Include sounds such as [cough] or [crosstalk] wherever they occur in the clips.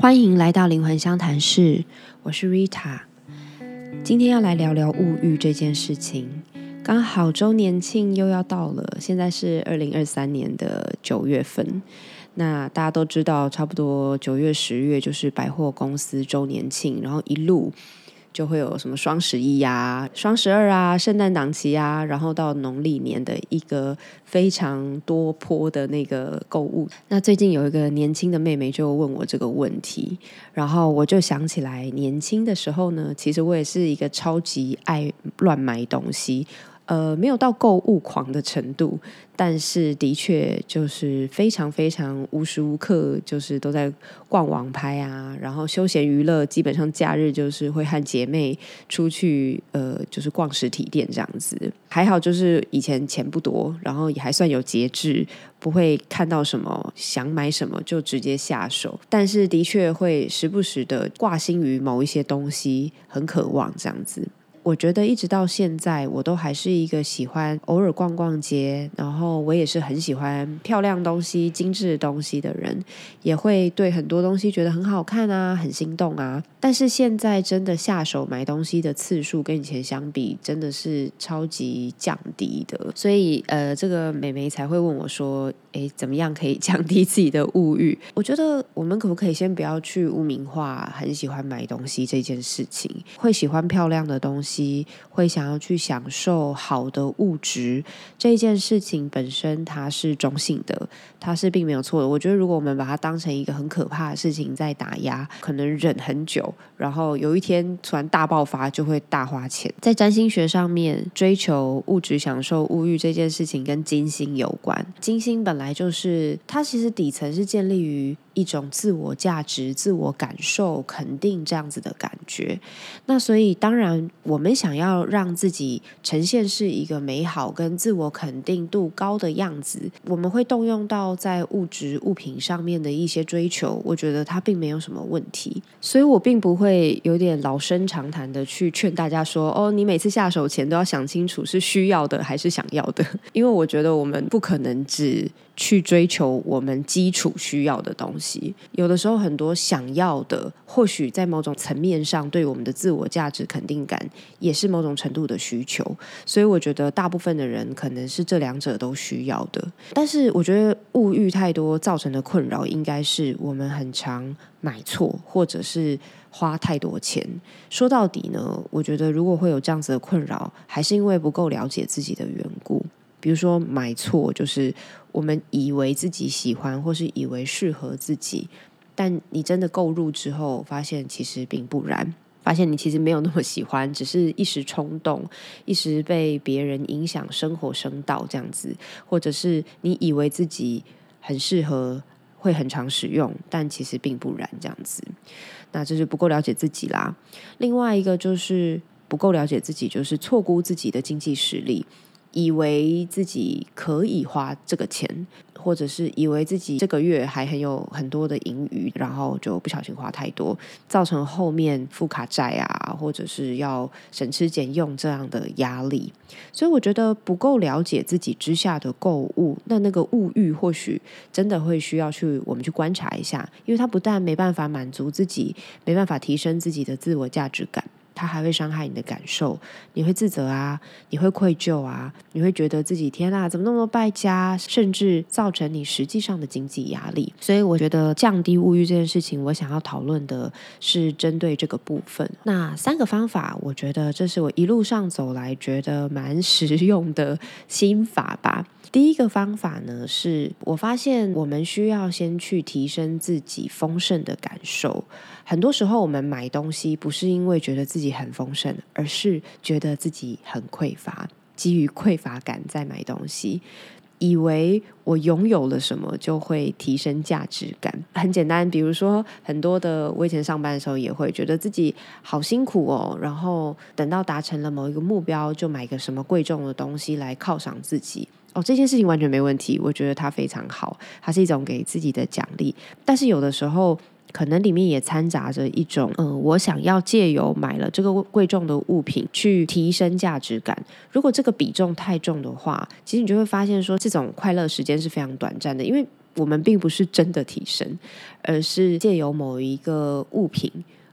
欢迎来到灵魂相谈室，我是 Rita。今天要来聊聊物欲这件事情。刚好周年庆又要到了，现在是二零二三年的九月份。那大家都知道，差不多九月、十月就是百货公司周年庆，然后一路。就会有什么双十一呀、双十二啊、圣诞档期啊，然后到农历年的一个非常多坡的那个购物。那最近有一个年轻的妹妹就问我这个问题，然后我就想起来，年轻的时候呢，其实我也是一个超级爱乱买东西。呃，没有到购物狂的程度，但是的确就是非常非常无时无刻就是都在逛网拍啊，然后休闲娱乐基本上假日就是会和姐妹出去，呃，就是逛实体店这样子。还好就是以前钱不多，然后也还算有节制，不会看到什么想买什么就直接下手，但是的确会时不时的挂心于某一些东西，很渴望这样子。我觉得一直到现在，我都还是一个喜欢偶尔逛逛街，然后我也是很喜欢漂亮东西、精致东西的人，也会对很多东西觉得很好看啊，很心动啊。但是现在真的下手买东西的次数跟以前相比，真的是超级降低的。所以呃，这个美眉才会问我说：“诶，怎么样可以降低自己的物欲？”我觉得我们可不可以先不要去污名化很喜欢买东西这件事情？会喜欢漂亮的东西。会想要去享受好的物质这件事情本身，它是中性的，它是并没有错的。我觉得，如果我们把它当成一个很可怕的事情在打压，可能忍很久，然后有一天突然大爆发，就会大花钱。在占星学上面，追求物质享受、物欲这件事情跟金星有关。金星本来就是它，其实底层是建立于。一种自我价值、自我感受、肯定这样子的感觉。那所以，当然，我我们想要让自己呈现是一个美好跟自我肯定度高的样子，我们会动用到在物质物品上面的一些追求。我觉得它并没有什么问题，所以我并不会有点老生常谈的去劝大家说：“哦，你每次下手前都要想清楚是需要的还是想要的。[laughs] ”因为我觉得我们不可能只。去追求我们基础需要的东西，有的时候很多想要的，或许在某种层面上对我们的自我价值肯定感也是某种程度的需求。所以我觉得大部分的人可能是这两者都需要的。但是我觉得物欲太多造成的困扰，应该是我们很常买错，或者是花太多钱。说到底呢，我觉得如果会有这样子的困扰，还是因为不够了解自己的缘故。比如说买错，就是我们以为自己喜欢，或是以为适合自己，但你真的购入之后，发现其实并不然，发现你其实没有那么喜欢，[laughs] 只是一时冲动，一时被别人影响生活生道这样子，或者是你以为自己很适合，会很常使用，但其实并不然这样子，那这是不够了解自己啦。另外一个就是不够了解自己，就是错估自己的经济实力。以为自己可以花这个钱，或者是以为自己这个月还很有很多的盈余，然后就不小心花太多，造成后面付卡债啊，或者是要省吃俭用这样的压力。所以我觉得不够了解自己之下的购物，那那个物欲或许真的会需要去我们去观察一下，因为它不但没办法满足自己，没办法提升自己的自我价值感。它还会伤害你的感受，你会自责啊，你会愧疚啊，你会觉得自己天啊，怎么那么败家，甚至造成你实际上的经济压力。所以我觉得降低物欲这件事情，我想要讨论的是针对这个部分。那三个方法，我觉得这是我一路上走来觉得蛮实用的心法吧。第一个方法呢，是我发现我们需要先去提升自己丰盛的感受。很多时候，我们买东西不是因为觉得自己很丰盛，而是觉得自己很匮乏，基于匮乏感在买东西，以为我拥有了什么就会提升价值感。很简单，比如说很多的我以前上班的时候也会觉得自己好辛苦哦，然后等到达成了某一个目标，就买个什么贵重的东西来犒赏自己。哦，这件事情完全没问题，我觉得它非常好，它是一种给自己的奖励。但是有的时候。可能里面也掺杂着一种，嗯，我想要借由买了这个贵重的物品去提升价值感。如果这个比重太重的话，其实你就会发现说，这种快乐时间是非常短暂的，因为我们并不是真的提升，而是借由某一个物品。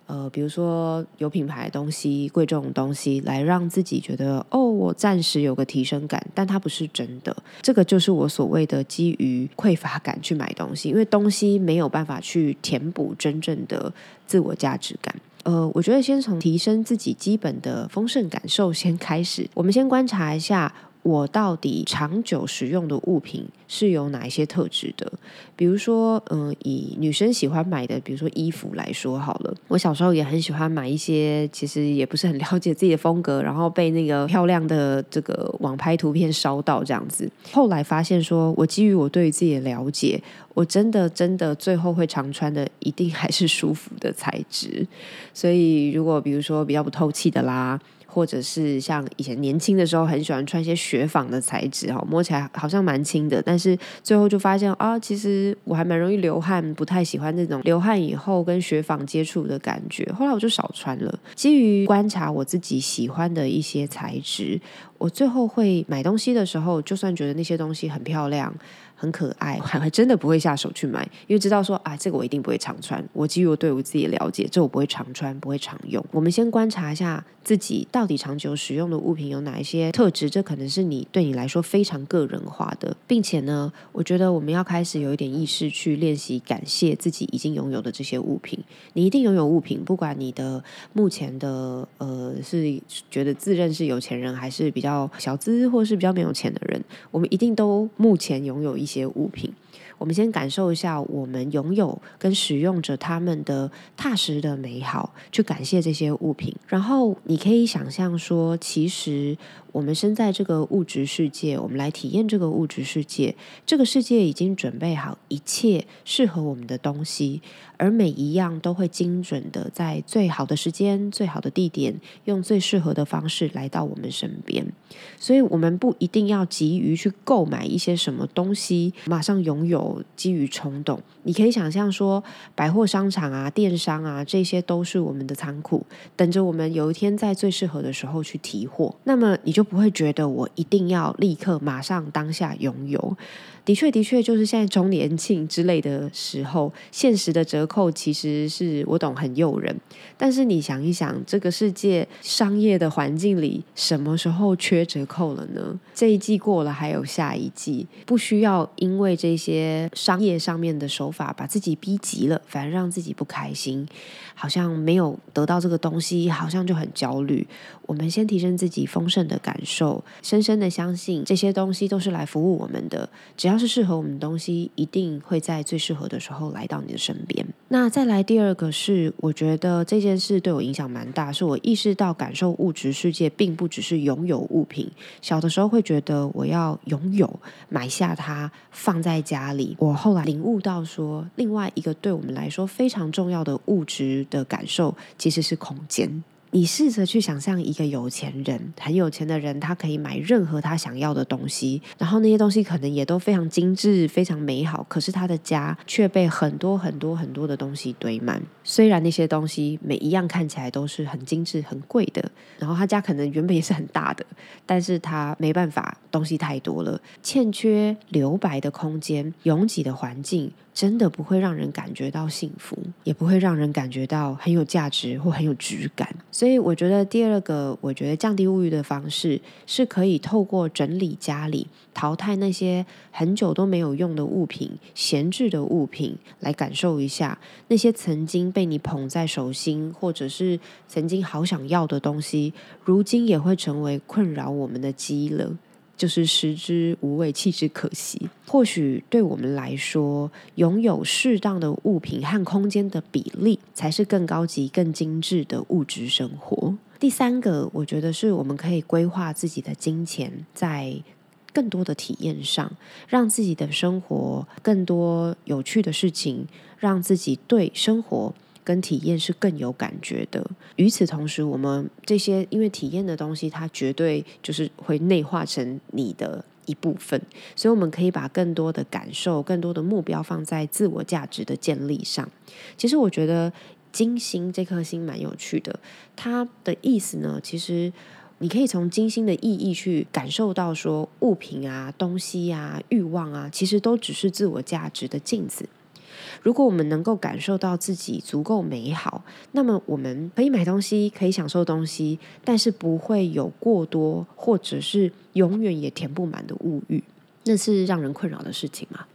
呃，比如说有品牌的东西、贵重的东西，来让自己觉得哦，我暂时有个提升感，但它不是真的。这个就是我所谓的基于匮乏感去买东西，因为东西没有办法去填补真正的自我价值感。呃，我觉得先从提升自己基本的丰盛感受先开始，我们先观察一下。我到底长久使用的物品是有哪一些特质的？比如说，嗯，以女生喜欢买的，比如说衣服来说好了。我小时候也很喜欢买一些，其实也不是很了解自己的风格，然后被那个漂亮的这个网拍图片烧到这样子。后来发现，说我基于我对于自己的了解，我真的真的最后会常穿的，一定还是舒服的材质。所以，如果比如说比较不透气的啦。或者是像以前年轻的时候很喜欢穿一些雪纺的材质哈，摸起来好像蛮轻的，但是最后就发现啊，其实我还蛮容易流汗，不太喜欢那种流汗以后跟雪纺接触的感觉。后来我就少穿了。基于观察我自己喜欢的一些材质，我最后会买东西的时候，就算觉得那些东西很漂亮。很可爱，还 [laughs] 还真的不会下手去买，因为知道说啊，这个我一定不会常穿。我基于我对我自己的了解，这我不会常穿，不会常用。我们先观察一下自己到底长久使用的物品有哪一些特质，这可能是你对你来说非常个人化的，并且呢，我觉得我们要开始有一点意识去练习感谢自己已经拥有的这些物品。你一定拥有物品，不管你的目前的呃是觉得自认是有钱人，还是比较较小资，或是比较没有钱的人，我们一定都目前拥有。一些物品，我们先感受一下我们拥有跟使用着他们的踏实的美好，去感谢这些物品。然后你可以想象说，其实。我们身在这个物质世界，我们来体验这个物质世界。这个世界已经准备好一切适合我们的东西，而每一样都会精准的在最好的时间、最好的地点，用最适合的方式来到我们身边。所以，我们不一定要急于去购买一些什么东西，马上拥有，基于冲动。你可以想象说，百货商场啊、电商啊，这些都是我们的仓库，等着我们有一天在最适合的时候去提货。那么，你就。不会觉得我一定要立刻马上当下拥有。的确，的确，就是现在周年庆之类的时候，现实的折扣其实是我懂很诱人。但是你想一想，这个世界商业的环境里，什么时候缺折扣了呢？这一季过了，还有下一季，不需要因为这些商业上面的手法把自己逼急了，反而让自己不开心，好像没有得到这个东西，好像就很焦虑。我们先提升自己丰盛的感受，深深的相信这些东西都是来服务我们的，只要。是适合我们的东西，一定会在最适合的时候来到你的身边。那再来第二个是，我觉得这件事对我影响蛮大，是我意识到感受物质世界并不只是拥有物品。小的时候会觉得我要拥有，买下它放在家里。我后来领悟到说，另外一个对我们来说非常重要的物质的感受，其实是空间。你试着去想象一个有钱人，很有钱的人，他可以买任何他想要的东西，然后那些东西可能也都非常精致、非常美好。可是他的家却被很多很多很多的东西堆满。虽然那些东西每一样看起来都是很精致、很贵的，然后他家可能原本也是很大的，但是他没办法，东西太多了，欠缺留白的空间，拥挤的环境。真的不会让人感觉到幸福，也不会让人感觉到很有价值或很有质感。所以，我觉得第二个，我觉得降低物欲的方式，是可以透过整理家里，淘汰那些很久都没有用的物品、闲置的物品，来感受一下那些曾经被你捧在手心，或者是曾经好想要的东西，如今也会成为困扰我们的积了。就是食之无味，弃之可惜。或许对我们来说，拥有适当的物品和空间的比例，才是更高级、更精致的物质生活。第三个，我觉得是我们可以规划自己的金钱，在更多的体验上，让自己的生活更多有趣的事情，让自己对生活。跟体验是更有感觉的。与此同时，我们这些因为体验的东西，它绝对就是会内化成你的一部分，所以我们可以把更多的感受、更多的目标放在自我价值的建立上。其实我觉得金星这颗星蛮有趣的，它的意思呢，其实你可以从金星的意义去感受到，说物品啊、东西啊、欲望啊，其实都只是自我价值的镜子。如果我们能够感受到自己足够美好，那么我们可以买东西，可以享受东西，但是不会有过多或者是永远也填不满的物欲，那是让人困扰的事情嘛？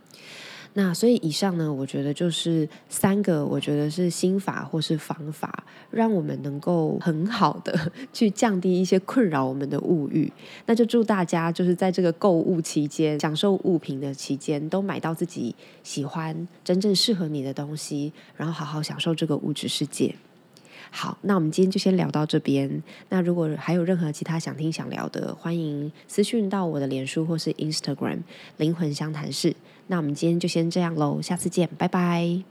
那所以以上呢，我觉得就是三个，我觉得是心法或是方法，让我们能够很好的 [laughs] 去降低一些困扰我们的物欲。那就祝大家就是在这个购物期间、享受物品的期间，都买到自己喜欢、真正适合你的东西，然后好好享受这个物质世界。好，那我们今天就先聊到这边。那如果还有任何其他想听、想聊的，欢迎私讯到我的脸书或是 Instagram“ 灵魂相谈室”。那我们今天就先这样喽，下次见，拜拜。